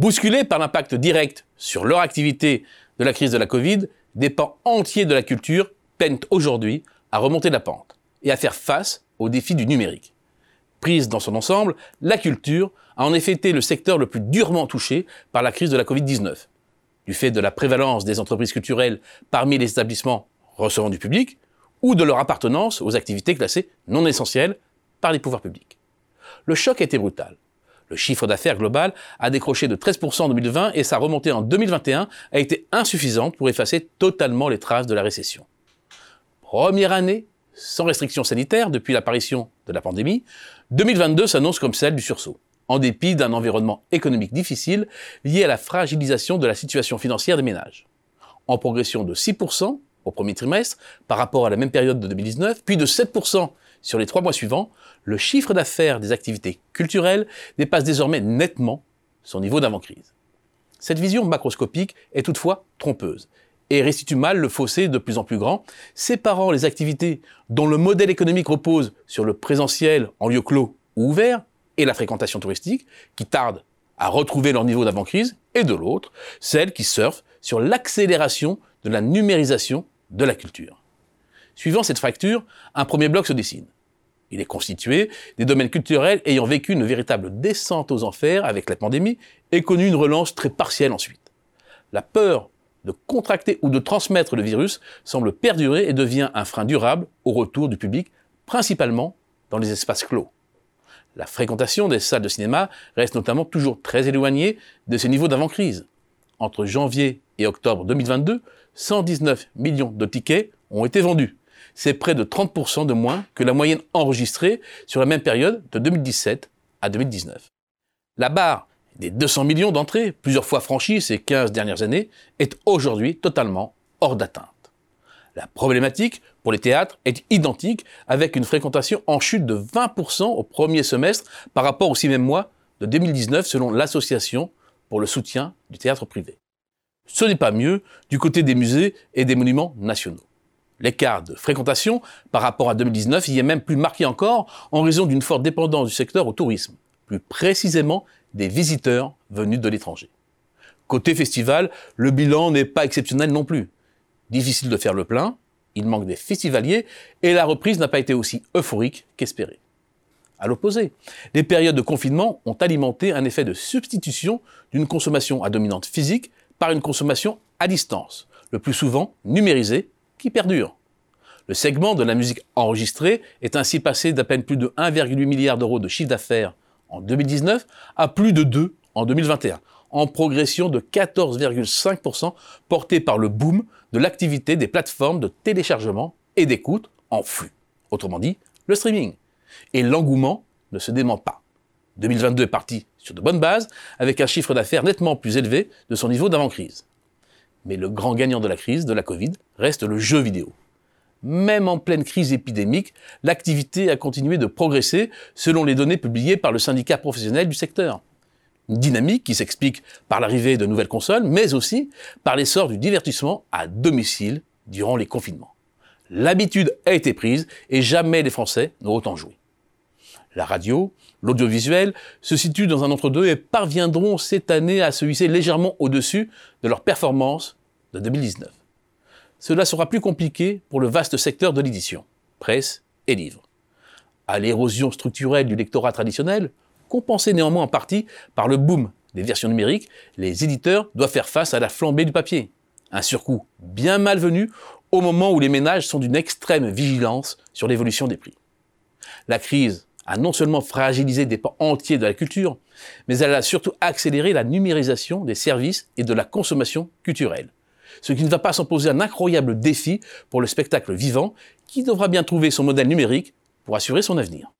Bousculés par l'impact direct sur leur activité de la crise de la Covid, des pans entiers de la culture peinent aujourd'hui à remonter la pente et à faire face aux défis du numérique. Prise dans son ensemble, la culture a en effet été le secteur le plus durement touché par la crise de la Covid-19. Du fait de la prévalence des entreprises culturelles parmi les établissements recevant du public, ou de leur appartenance aux activités classées non essentielles par les pouvoirs publics. Le choc a été brutal. Le chiffre d'affaires global a décroché de 13% en 2020 et sa remontée en 2021 a été insuffisante pour effacer totalement les traces de la récession. Première année sans restrictions sanitaires depuis l'apparition de la pandémie, 2022 s'annonce comme celle du sursaut, en dépit d'un environnement économique difficile lié à la fragilisation de la situation financière des ménages. En progression de 6% au premier trimestre par rapport à la même période de 2019, puis de 7% sur les trois mois suivants, le chiffre d'affaires des activités culturelles dépasse désormais nettement son niveau d'avant-crise. Cette vision macroscopique est toutefois trompeuse et restitue mal le fossé de plus en plus grand, séparant les activités dont le modèle économique repose sur le présentiel en lieu clos ou ouvert et la fréquentation touristique, qui tarde à retrouver leur niveau d'avant-crise, et de l'autre, celles qui surfent sur l'accélération de la numérisation de la culture. Suivant cette fracture, un premier bloc se dessine. Il est constitué des domaines culturels ayant vécu une véritable descente aux enfers avec la pandémie et connu une relance très partielle ensuite. La peur de contracter ou de transmettre le virus semble perdurer et devient un frein durable au retour du public, principalement dans les espaces clos. La fréquentation des salles de cinéma reste notamment toujours très éloignée de ses niveaux d'avant-crise. Entre janvier et octobre 2022, 119 millions de tickets ont été vendus. C'est près de 30% de moins que la moyenne enregistrée sur la même période de 2017 à 2019. La barre des 200 millions d'entrées, plusieurs fois franchies ces 15 dernières années, est aujourd'hui totalement hors d'atteinte. La problématique pour les théâtres est identique avec une fréquentation en chute de 20% au premier semestre par rapport aux six mêmes mois de 2019 selon l'Association pour le soutien du théâtre privé. Ce n'est pas mieux du côté des musées et des monuments nationaux. L'écart de fréquentation par rapport à 2019 y est même plus marqué encore en raison d'une forte dépendance du secteur au tourisme, plus précisément des visiteurs venus de l'étranger. Côté festival, le bilan n'est pas exceptionnel non plus. Difficile de faire le plein, il manque des festivaliers et la reprise n'a pas été aussi euphorique qu'espéré. À l'opposé, les périodes de confinement ont alimenté un effet de substitution d'une consommation à dominante physique par une consommation à distance, le plus souvent numérisée, qui perdure. Le segment de la musique enregistrée est ainsi passé d'à peine plus de 1,8 milliard d'euros de chiffre d'affaires en 2019 à plus de 2 en 2021, en progression de 14,5% porté par le boom de l'activité des plateformes de téléchargement et d'écoute en flux. Autrement dit, le streaming. Et l'engouement ne se dément pas. 2022 est parti sur de bonnes bases, avec un chiffre d'affaires nettement plus élevé de son niveau d'avant-crise. Mais le grand gagnant de la crise, de la Covid, reste le jeu vidéo. Même en pleine crise épidémique, l'activité a continué de progresser selon les données publiées par le syndicat professionnel du secteur. Une dynamique qui s'explique par l'arrivée de nouvelles consoles, mais aussi par l'essor du divertissement à domicile durant les confinements. L'habitude a été prise et jamais les Français n'ont autant joué. La radio, l'audiovisuel se situent dans un entre-deux et parviendront cette année à se hisser légèrement au-dessus de leur performance de 2019. Cela sera plus compliqué pour le vaste secteur de l'édition, presse et livres. À l'érosion structurelle du lectorat traditionnel, compensée néanmoins en partie par le boom des versions numériques, les éditeurs doivent faire face à la flambée du papier. Un surcoût bien malvenu au moment où les ménages sont d'une extrême vigilance sur l'évolution des prix. La crise a non seulement fragilisé des pans entiers de la culture, mais elle a surtout accéléré la numérisation des services et de la consommation culturelle. Ce qui ne va pas s'en poser un incroyable défi pour le spectacle vivant qui devra bien trouver son modèle numérique pour assurer son avenir.